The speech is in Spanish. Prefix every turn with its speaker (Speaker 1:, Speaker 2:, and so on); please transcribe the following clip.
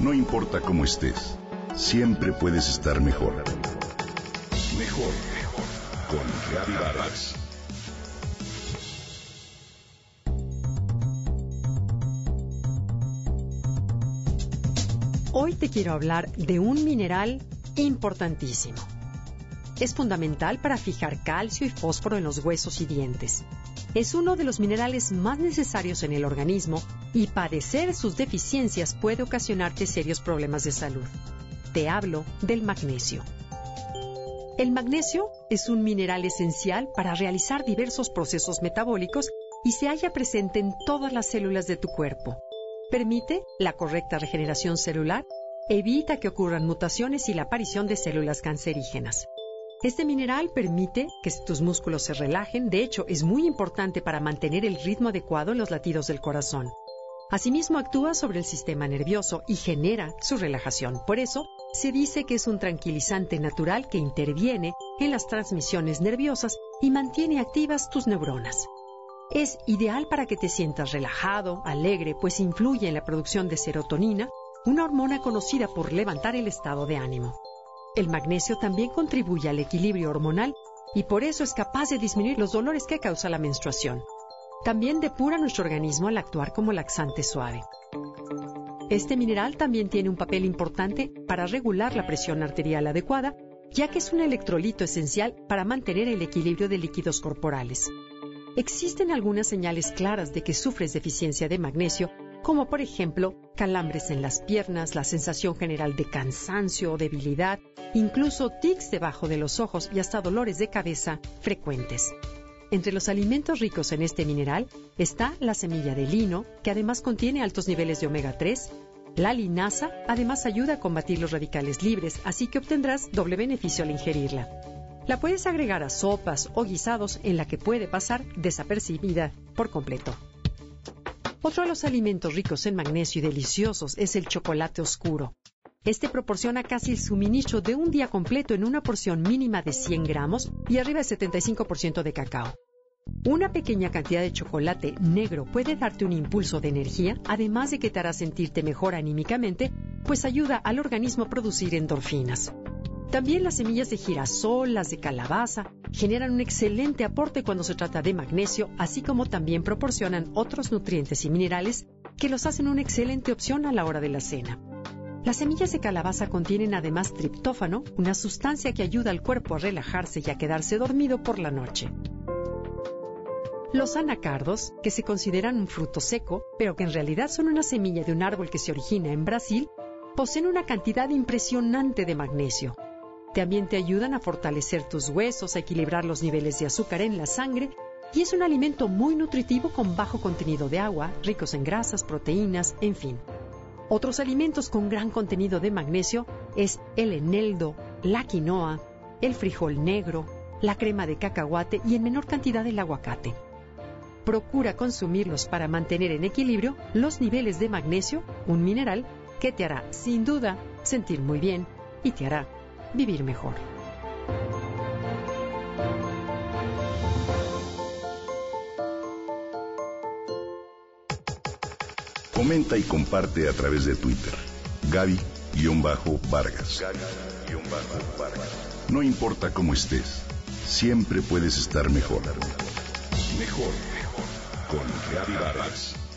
Speaker 1: No importa cómo estés, siempre puedes estar mejor. Mejor, mejor. Con Reavivadas.
Speaker 2: Hoy te quiero hablar de un mineral importantísimo. Es fundamental para fijar calcio y fósforo en los huesos y dientes. Es uno de los minerales más necesarios en el organismo y padecer sus deficiencias puede ocasionarte serios problemas de salud. Te hablo del magnesio. El magnesio es un mineral esencial para realizar diversos procesos metabólicos y se halla presente en todas las células de tu cuerpo. Permite la correcta regeneración celular, evita que ocurran mutaciones y la aparición de células cancerígenas. Este mineral permite que tus músculos se relajen, de hecho es muy importante para mantener el ritmo adecuado en los latidos del corazón. Asimismo actúa sobre el sistema nervioso y genera su relajación. Por eso, se dice que es un tranquilizante natural que interviene en las transmisiones nerviosas y mantiene activas tus neuronas. Es ideal para que te sientas relajado, alegre, pues influye en la producción de serotonina, una hormona conocida por levantar el estado de ánimo. El magnesio también contribuye al equilibrio hormonal y por eso es capaz de disminuir los dolores que causa la menstruación. También depura nuestro organismo al actuar como laxante suave. Este mineral también tiene un papel importante para regular la presión arterial adecuada, ya que es un electrolito esencial para mantener el equilibrio de líquidos corporales. Existen algunas señales claras de que sufres deficiencia de magnesio, como por ejemplo calambres en las piernas, la sensación general de cansancio o debilidad, incluso tics debajo de los ojos y hasta dolores de cabeza frecuentes. Entre los alimentos ricos en este mineral está la semilla de lino, que además contiene altos niveles de omega 3. La linaza además ayuda a combatir los radicales libres, así que obtendrás doble beneficio al ingerirla. La puedes agregar a sopas o guisados en la que puede pasar desapercibida por completo. Otro de los alimentos ricos en magnesio y deliciosos es el chocolate oscuro. Este proporciona casi el suministro de un día completo en una porción mínima de 100 gramos y arriba de 75% de cacao. Una pequeña cantidad de chocolate negro puede darte un impulso de energía, además de que te hará sentirte mejor anímicamente, pues ayuda al organismo a producir endorfinas. También las semillas de girasol, las de calabaza, generan un excelente aporte cuando se trata de magnesio, así como también proporcionan otros nutrientes y minerales que los hacen una excelente opción a la hora de la cena. Las semillas de calabaza contienen además triptófano, una sustancia que ayuda al cuerpo a relajarse y a quedarse dormido por la noche. Los anacardos, que se consideran un fruto seco, pero que en realidad son una semilla de un árbol que se origina en Brasil, poseen una cantidad impresionante de magnesio. También te ayudan a fortalecer tus huesos, a equilibrar los niveles de azúcar en la sangre y es un alimento muy nutritivo con bajo contenido de agua, ricos en grasas, proteínas, en fin. Otros alimentos con gran contenido de magnesio es el eneldo, la quinoa, el frijol negro, la crema de cacahuate y en menor cantidad el aguacate. Procura consumirlos para mantener en equilibrio los niveles de magnesio, un mineral que te hará sin duda sentir muy bien y te hará vivir mejor.
Speaker 1: Comenta y comparte a través de Twitter. Gaby-Vargas. No importa cómo estés, siempre puedes estar mejor. Mejor, mejor. Con Gaby Vargas.